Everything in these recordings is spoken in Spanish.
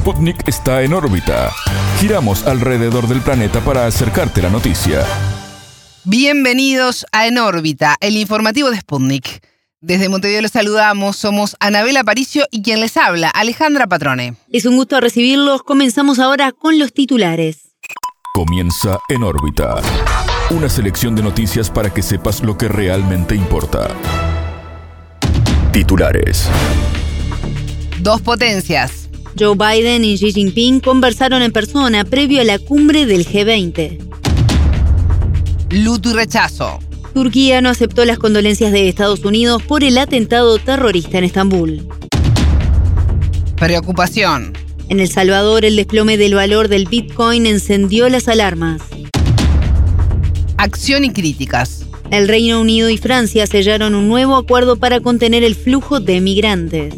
Sputnik está en órbita. Giramos alrededor del planeta para acercarte la noticia. Bienvenidos a En órbita, el informativo de Sputnik. Desde Montevideo los saludamos, somos Anabela Aparicio y quien les habla, Alejandra Patrone. Es un gusto recibirlos, comenzamos ahora con los titulares. Comienza En órbita. Una selección de noticias para que sepas lo que realmente importa. Titulares. Dos potencias. Joe Biden y Xi Jinping conversaron en persona previo a la cumbre del G20. Luto y rechazo. Turquía no aceptó las condolencias de Estados Unidos por el atentado terrorista en Estambul. Preocupación. En El Salvador, el desplome del valor del Bitcoin encendió las alarmas. Acción y críticas. El Reino Unido y Francia sellaron un nuevo acuerdo para contener el flujo de migrantes.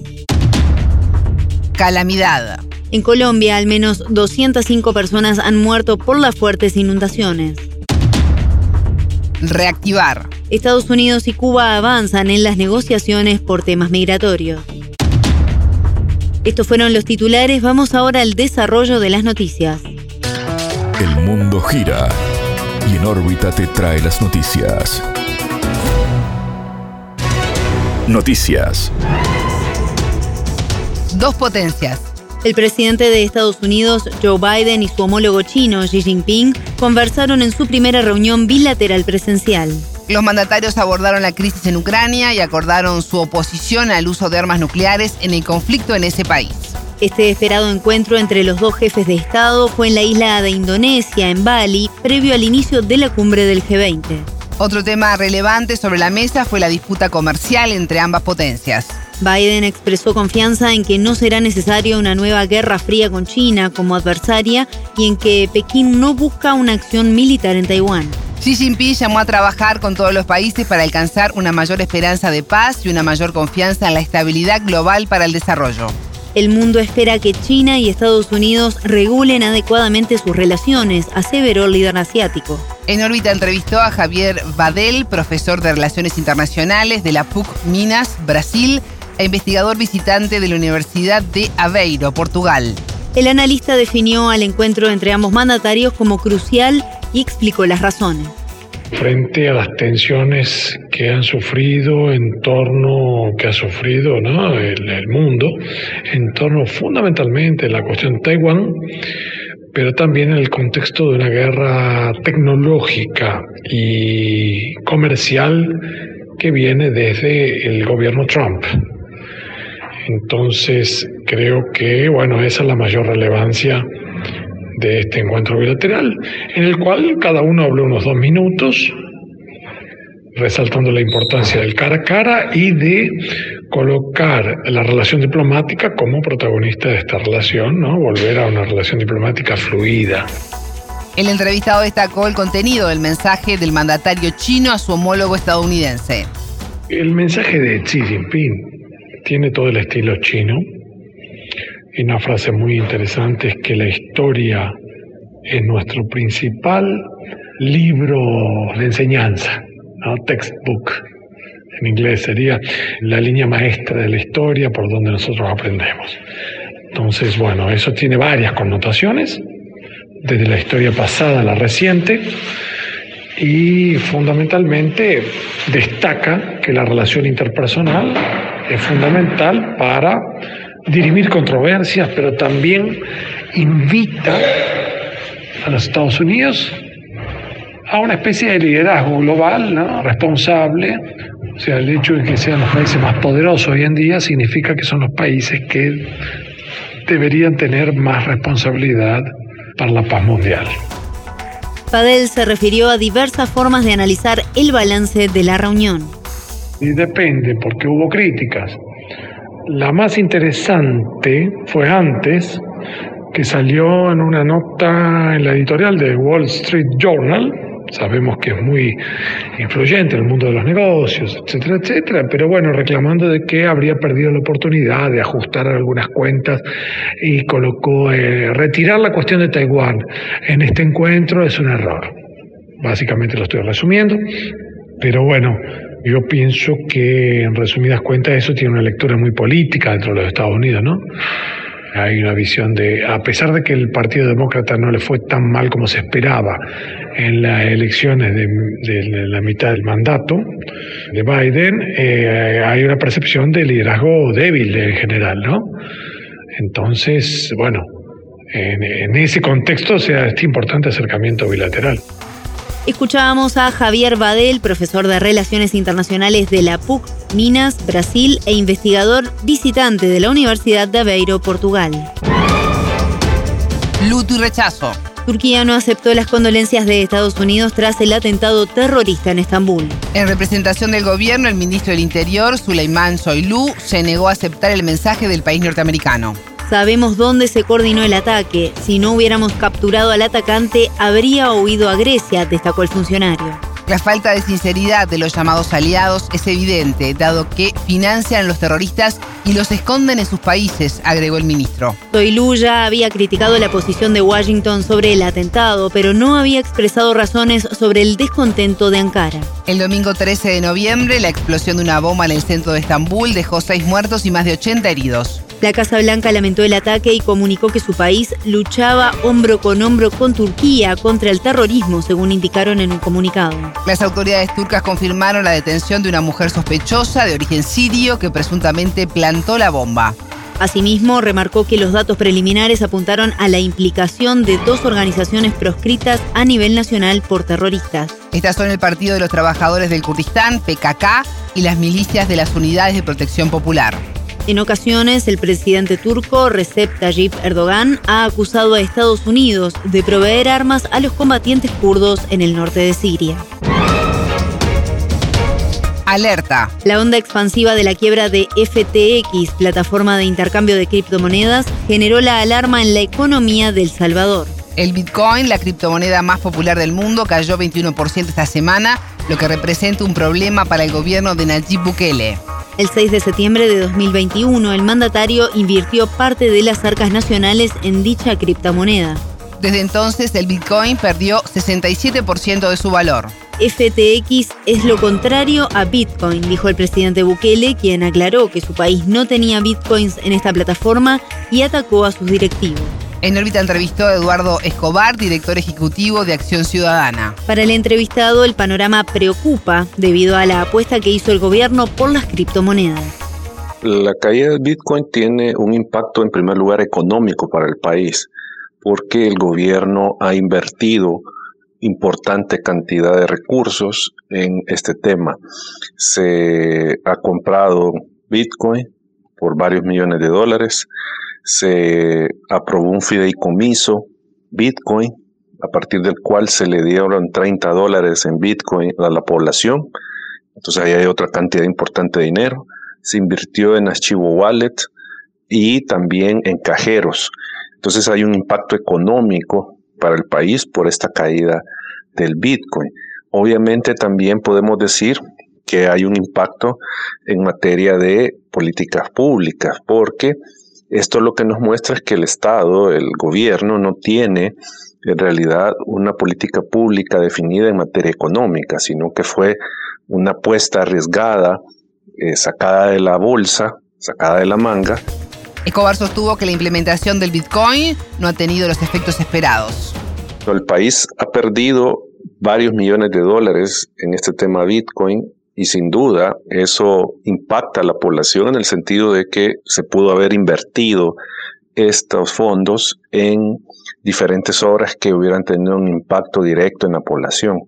Calamidad. En Colombia, al menos 205 personas han muerto por las fuertes inundaciones. Reactivar. Estados Unidos y Cuba avanzan en las negociaciones por temas migratorios. Estos fueron los titulares, vamos ahora al desarrollo de las noticias. El mundo gira y en órbita te trae las noticias. Noticias. Dos potencias. El presidente de Estados Unidos, Joe Biden, y su homólogo chino, Xi Jinping, conversaron en su primera reunión bilateral presencial. Los mandatarios abordaron la crisis en Ucrania y acordaron su oposición al uso de armas nucleares en el conflicto en ese país. Este esperado encuentro entre los dos jefes de Estado fue en la isla de Indonesia, en Bali, previo al inicio de la cumbre del G20. Otro tema relevante sobre la mesa fue la disputa comercial entre ambas potencias. Biden expresó confianza en que no será necesaria una nueva guerra fría con China como adversaria y en que Pekín no busca una acción militar en Taiwán. Xi Jinping llamó a trabajar con todos los países para alcanzar una mayor esperanza de paz y una mayor confianza en la estabilidad global para el desarrollo. El mundo espera que China y Estados Unidos regulen adecuadamente sus relaciones, aseveró el líder asiático. En órbita entrevistó a Javier Badel, profesor de Relaciones Internacionales de la PUC Minas, Brasil, e investigador visitante de la Universidad de Aveiro, Portugal. El analista definió al encuentro entre ambos mandatarios como crucial y explicó las razones. Frente a las tensiones que han sufrido en torno, que ha sufrido ¿no? el, el mundo, en torno fundamentalmente a la cuestión de Taiwán, pero también en el contexto de una guerra tecnológica y comercial que viene desde el gobierno Trump. Entonces, creo que, bueno, esa es la mayor relevancia de este encuentro bilateral, en el cual cada uno habló unos dos minutos, resaltando la importancia del cara a cara y de colocar la relación diplomática como protagonista de esta relación, ¿no? Volver a una relación diplomática fluida. El entrevistado destacó el contenido del mensaje del mandatario chino a su homólogo estadounidense. El mensaje de Xi Jinping tiene todo el estilo chino. Y una frase muy interesante es que la historia es nuestro principal libro de enseñanza, ¿no? textbook. En inglés sería la línea maestra de la historia por donde nosotros aprendemos. Entonces, bueno, eso tiene varias connotaciones, desde la historia pasada a la reciente, y fundamentalmente destaca que la relación interpersonal es fundamental para dirimir controversias, pero también invita a los Estados Unidos a una especie de liderazgo global, ¿no? responsable. O sea, el hecho de que sean los países más poderosos hoy en día significa que son los países que deberían tener más responsabilidad para la paz mundial. Padel se refirió a diversas formas de analizar el balance de la reunión. Y depende, porque hubo críticas. La más interesante fue antes, que salió en una nota en la editorial de Wall Street Journal. Sabemos que es muy influyente en el mundo de los negocios, etcétera, etcétera, pero bueno, reclamando de que habría perdido la oportunidad de ajustar algunas cuentas y colocó eh, retirar la cuestión de Taiwán en este encuentro es un error. Básicamente lo estoy resumiendo, pero bueno, yo pienso que en resumidas cuentas eso tiene una lectura muy política dentro de los Estados Unidos, ¿no? Hay una visión de, a pesar de que el Partido Demócrata no le fue tan mal como se esperaba en las elecciones de, la mitad del mandato de Biden, eh, hay una percepción de liderazgo débil en general, ¿no? Entonces, bueno, en, ese contexto sea este importante acercamiento bilateral. Escuchábamos a Javier Badel, profesor de Relaciones Internacionales de la PUC Minas, Brasil e investigador visitante de la Universidad de Aveiro, Portugal. Luto y rechazo. Turquía no aceptó las condolencias de Estados Unidos tras el atentado terrorista en Estambul. En representación del gobierno, el ministro del Interior, Suleiman Soylu, se negó a aceptar el mensaje del país norteamericano. Sabemos dónde se coordinó el ataque. Si no hubiéramos capturado al atacante, habría huido a Grecia, destacó el funcionario. La falta de sinceridad de los llamados aliados es evidente, dado que financian a los terroristas y los esconden en sus países, agregó el ministro. Toilú ya había criticado la posición de Washington sobre el atentado, pero no había expresado razones sobre el descontento de Ankara. El domingo 13 de noviembre, la explosión de una bomba en el centro de Estambul dejó seis muertos y más de 80 heridos. La Casa Blanca lamentó el ataque y comunicó que su país luchaba hombro con hombro con Turquía contra el terrorismo, según indicaron en un comunicado. Las autoridades turcas confirmaron la detención de una mujer sospechosa de origen sirio que presuntamente plantó la bomba. Asimismo, remarcó que los datos preliminares apuntaron a la implicación de dos organizaciones proscritas a nivel nacional por terroristas. Estas son el Partido de los Trabajadores del Kurdistán, PKK, y las milicias de las Unidades de Protección Popular. En ocasiones, el presidente turco Recep Tayyip Erdogan ha acusado a Estados Unidos de proveer armas a los combatientes kurdos en el norte de Siria. Alerta. La onda expansiva de la quiebra de FTX, plataforma de intercambio de criptomonedas, generó la alarma en la economía del Salvador. El Bitcoin, la criptomoneda más popular del mundo, cayó 21% esta semana, lo que representa un problema para el gobierno de Nayib Bukele. El 6 de septiembre de 2021, el mandatario invirtió parte de las arcas nacionales en dicha criptomoneda. Desde entonces, el Bitcoin perdió 67% de su valor. FTX es lo contrario a Bitcoin, dijo el presidente Bukele, quien aclaró que su país no tenía Bitcoins en esta plataforma y atacó a sus directivos. En órbita entrevistó a Eduardo Escobar, director ejecutivo de Acción Ciudadana. Para el entrevistado, el panorama preocupa debido a la apuesta que hizo el gobierno por las criptomonedas. La caída del Bitcoin tiene un impacto en primer lugar económico para el país, porque el gobierno ha invertido importante cantidad de recursos en este tema. Se ha comprado Bitcoin por varios millones de dólares, se aprobó un fideicomiso Bitcoin, a partir del cual se le dieron 30 dólares en Bitcoin a la población. Entonces ahí hay otra cantidad importante de dinero. Se invirtió en archivo wallet y también en cajeros. Entonces hay un impacto económico para el país por esta caída del Bitcoin. Obviamente también podemos decir que hay un impacto en materia de políticas públicas, porque esto lo que nos muestra es que el Estado, el gobierno, no tiene en realidad una política pública definida en materia económica, sino que fue una apuesta arriesgada, eh, sacada de la bolsa, sacada de la manga. Escobar sostuvo que la implementación del Bitcoin no ha tenido los efectos esperados. El país ha perdido varios millones de dólares en este tema Bitcoin y sin duda eso impacta a la población en el sentido de que se pudo haber invertido estos fondos en diferentes obras que hubieran tenido un impacto directo en la población,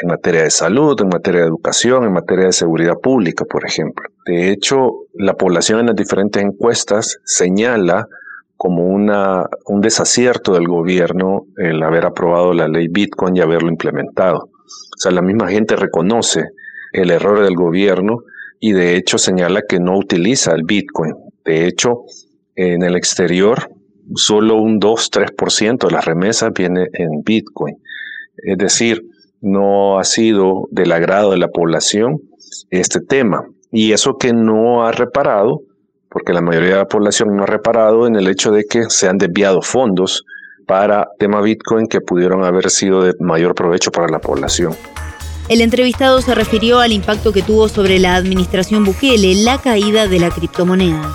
en materia de salud, en materia de educación, en materia de seguridad pública, por ejemplo. De hecho, la población en las diferentes encuestas señala como una, un desacierto del gobierno el haber aprobado la ley Bitcoin y haberlo implementado. O sea, la misma gente reconoce el error del gobierno y de hecho señala que no utiliza el Bitcoin. De hecho, en el exterior, solo un 2-3% de las remesas viene en Bitcoin. Es decir, no ha sido del agrado de la población este tema. Y eso que no ha reparado, porque la mayoría de la población no ha reparado en el hecho de que se han desviado fondos para tema Bitcoin que pudieron haber sido de mayor provecho para la población. El entrevistado se refirió al impacto que tuvo sobre la administración Bukele la caída de la criptomoneda.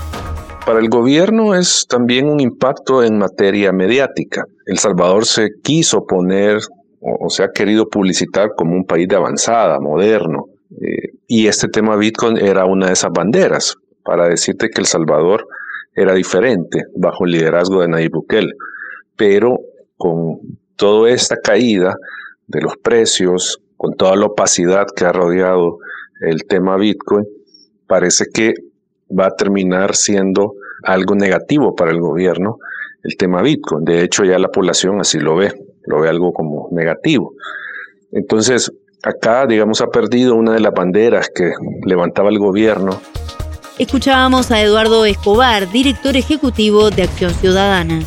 Para el gobierno es también un impacto en materia mediática. El Salvador se quiso poner o, se ha querido publicitar como un país de avanzada, moderno. Eh, y este tema Bitcoin era una de esas banderas para decirte que El Salvador era diferente bajo el liderazgo de Nayib Bukele. Pero con toda esta caída de los precios, con toda la opacidad que ha rodeado el tema Bitcoin, parece que va a terminar siendo algo negativo para el gobierno el tema Bitcoin. De hecho, ya la población así lo ve, lo ve algo como negativo. Entonces, acá, digamos, ha perdido una de las banderas que levantaba el gobierno. Escuchábamos a Eduardo Escobar, director ejecutivo de Acción Ciudadana.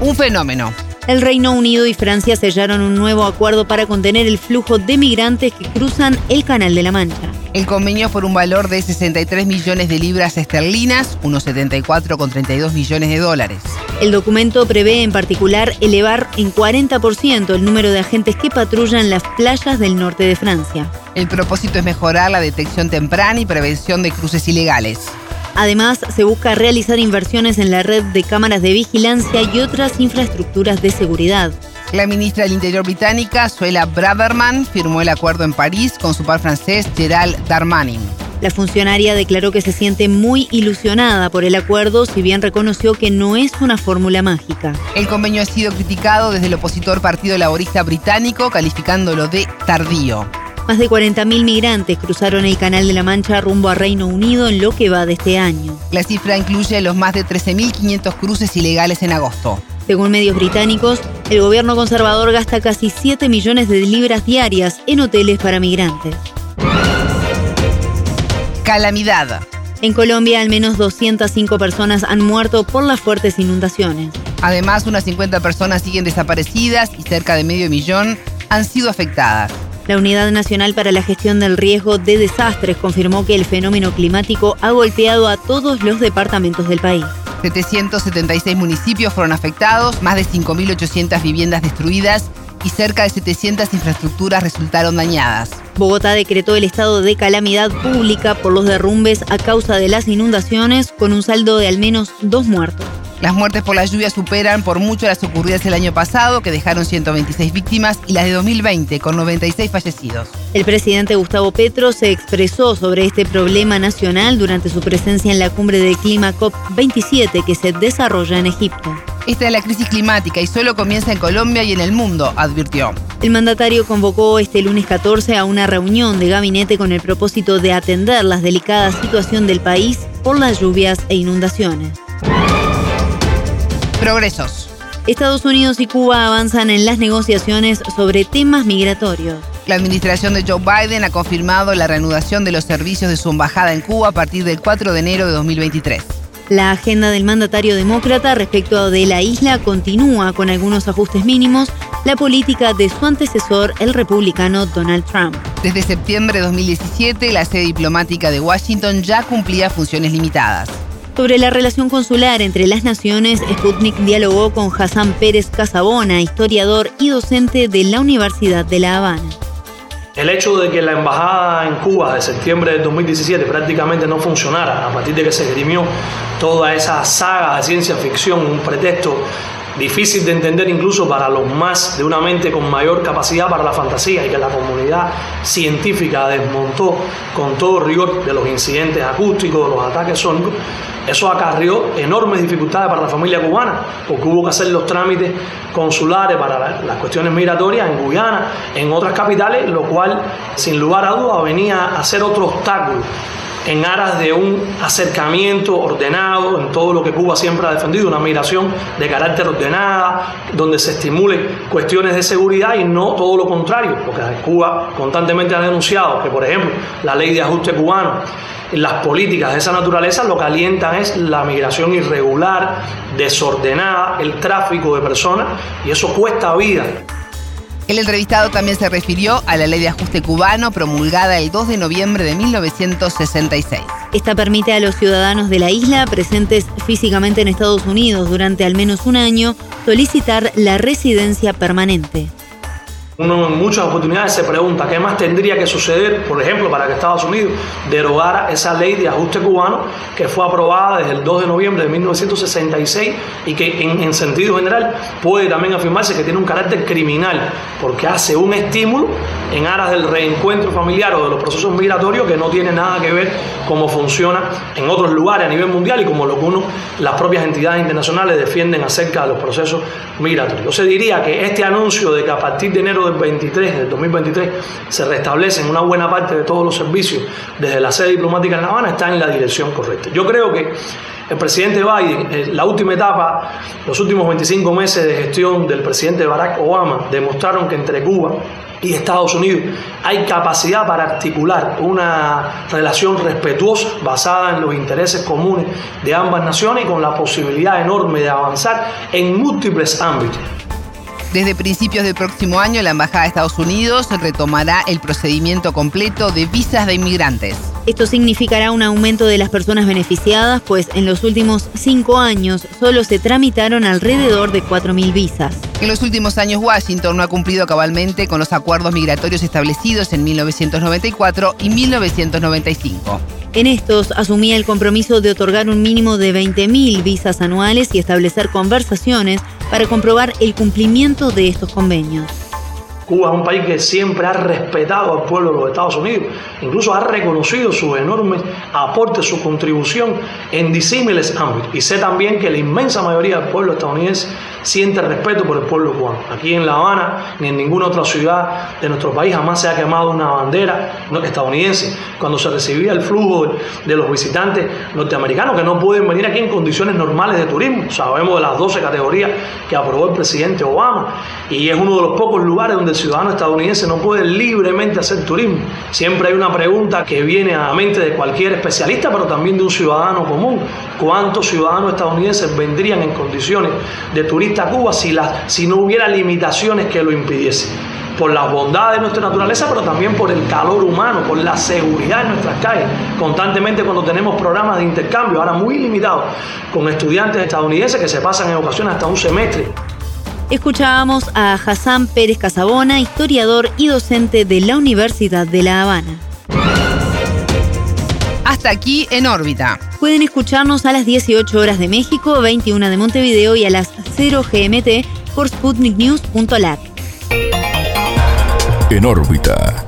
Un fenómeno. El Reino Unido y Francia sellaron un nuevo acuerdo para contener el flujo de migrantes que cruzan el Canal de la Mancha. El convenio por un valor de 63 millones de libras esterlinas, unos 74,32 millones de dólares. El documento prevé en particular elevar en 40% el número de agentes que patrullan las playas del norte de Francia. El propósito es mejorar la detección temprana y prevención de cruces ilegales. Además, se busca realizar inversiones en la red de cámaras de vigilancia y otras infraestructuras de seguridad. La ministra del Interior británica, Suela Braverman, firmó el acuerdo en París con su par francés Gerald Darmanin. La funcionaria declaró que se siente muy ilusionada por el acuerdo, si bien reconoció que no es una fórmula mágica. El convenio ha sido criticado desde el opositor Partido Laborista Británico, calificándolo de tardío. Más de 40.000 migrantes cruzaron el Canal de la Mancha rumbo a Reino Unido en lo que va de este año. La cifra incluye los más de 13.500 cruces ilegales en agosto. Según medios británicos, el gobierno conservador gasta casi 7 millones de libras diarias en hoteles para migrantes. Calamidad. En Colombia, al menos 205 personas han muerto por las fuertes inundaciones. Además, unas 50 personas siguen desaparecidas y cerca de medio millón han sido afectadas. La Unidad Nacional para la Gestión del Riesgo de Desastres confirmó que el fenómeno climático ha golpeado a todos los departamentos del país. 776 municipios fueron afectados, más de 5.800 viviendas destruidas y cerca de 700 infraestructuras resultaron dañadas. Bogotá decretó el estado de calamidad pública por los derrumbes a causa de las inundaciones, con un saldo de al menos dos muertos. Las muertes por la lluvia superan por mucho las ocurridas el año pasado, que dejaron 126 víctimas, y las de 2020, con 96 fallecidos. El presidente Gustavo Petro se expresó sobre este problema nacional durante su presencia en la cumbre del clima COP27 que se desarrolla en Egipto. Esta es la crisis climática y solo comienza en Colombia y en el mundo, advirtió. El mandatario convocó este lunes 14 a una reunión de gabinete con el propósito de atender la delicada situación del país por las lluvias e inundaciones. Progresos. Estados Unidos y Cuba avanzan en las negociaciones sobre temas migratorios. La administración de Joe Biden ha confirmado la reanudación de los servicios de su embajada en Cuba a partir del 4 de enero de 2023. La agenda del mandatario demócrata respecto de la isla continúa con algunos ajustes mínimos, la política de su antecesor, el republicano Donald Trump. Desde septiembre de 2017, la sede diplomática de Washington ya cumplía funciones limitadas. Sobre la relación consular entre las naciones, Sputnik dialogó con Hassan Pérez Casabona, historiador y docente de la Universidad de La Habana. El hecho de que la embajada en Cuba de septiembre de 2017 prácticamente no funcionara, a partir de que se esgrimió toda esa saga de ciencia ficción, un pretexto difícil de entender incluso para los más de una mente con mayor capacidad para la fantasía y que la comunidad científica desmontó con todo rigor de los incidentes acústicos, de los ataques sónicos, eso acarrió enormes dificultades para la familia cubana, porque hubo que hacer los trámites consulares para las cuestiones migratorias en Guyana, en otras capitales, lo cual sin lugar a dudas venía a ser otro obstáculo en aras de un acercamiento ordenado en todo lo que Cuba siempre ha defendido, una migración de carácter ordenada, donde se estimulen cuestiones de seguridad y no todo lo contrario, porque Cuba constantemente ha denunciado que, por ejemplo, la ley de ajuste cubano, las políticas de esa naturaleza lo que alientan es la migración irregular, desordenada, el tráfico de personas, y eso cuesta vida. El entrevistado también se refirió a la ley de ajuste cubano promulgada el 2 de noviembre de 1966. Esta permite a los ciudadanos de la isla presentes físicamente en Estados Unidos durante al menos un año solicitar la residencia permanente. Uno en muchas oportunidades se pregunta qué más tendría que suceder, por ejemplo, para que Estados Unidos derogara esa ley de ajuste cubano que fue aprobada desde el 2 de noviembre de 1966 y que en, sentido general puede también afirmarse que tiene un carácter criminal porque hace un estímulo en aras del reencuentro familiar o de los procesos migratorios que no tiene nada que ver cómo funciona en otros lugares a nivel mundial y como lo que uno, las propias entidades internacionales defienden acerca de los procesos migratorios. Yo se diría que este anuncio de que a partir de enero 23, del 2023, se restablecen una buena parte de todos los servicios desde la sede diplomática en La Habana, está en la dirección correcta. Yo creo que el presidente Biden, eh, la última etapa, los últimos 25 meses de gestión del presidente Barack Obama, demostraron que entre Cuba y Estados Unidos hay capacidad para articular una relación respetuosa basada en los intereses comunes de ambas naciones y con la posibilidad enorme de avanzar en múltiples ámbitos. Desde principios del próximo año, la Embajada de Estados Unidos retomará el procedimiento completo de visas de inmigrantes. Esto significará un aumento de las personas beneficiadas, pues en los últimos cinco años solo se tramitaron alrededor de 4.000 visas. En los últimos años, Washington no ha cumplido cabalmente con los acuerdos migratorios establecidos en 1994 y 1995. En estos asumía el compromiso de otorgar un mínimo de 20.000 visas anuales y establecer conversaciones para comprobar el cumplimiento de estos convenios. Cuba es un país que siempre ha respetado al pueblo de los Estados Unidos, incluso ha reconocido sus enormes aportes, su contribución en disímiles ámbitos. Y sé también que la inmensa mayoría del pueblo estadounidense siente respeto por el pueblo cubano. Aquí en La Habana ni en ninguna otra ciudad de nuestro país jamás se ha quemado una bandera estadounidense cuando se recibía el flujo de los visitantes norteamericanos que no pueden venir aquí en condiciones normales de turismo. Sabemos de las 12 categorías que aprobó el presidente Obama y es uno de los pocos lugares donde ciudadano estadounidense no puede libremente hacer turismo. Siempre hay una pregunta que viene a la mente de cualquier especialista, pero también de un ciudadano común. ¿Cuántos ciudadanos estadounidenses vendrían en condiciones de turista a Cuba si, si no hubiera limitaciones que lo impidiesen? por la bondad de nuestra naturaleza, pero también por el calor humano, por la seguridad en nuestras calles. Constantemente cuando tenemos programas de intercambio, ahora muy limitados, con estudiantes estadounidenses que se pasan en ocasiones hasta un semestre Escuchábamos a Hassan Pérez Casabona, historiador y docente de la Universidad de La Habana. Hasta aquí en órbita. Pueden escucharnos a las 18 horas de México, 21 de Montevideo y a las 0 GMT por sputniknews.lat. En órbita.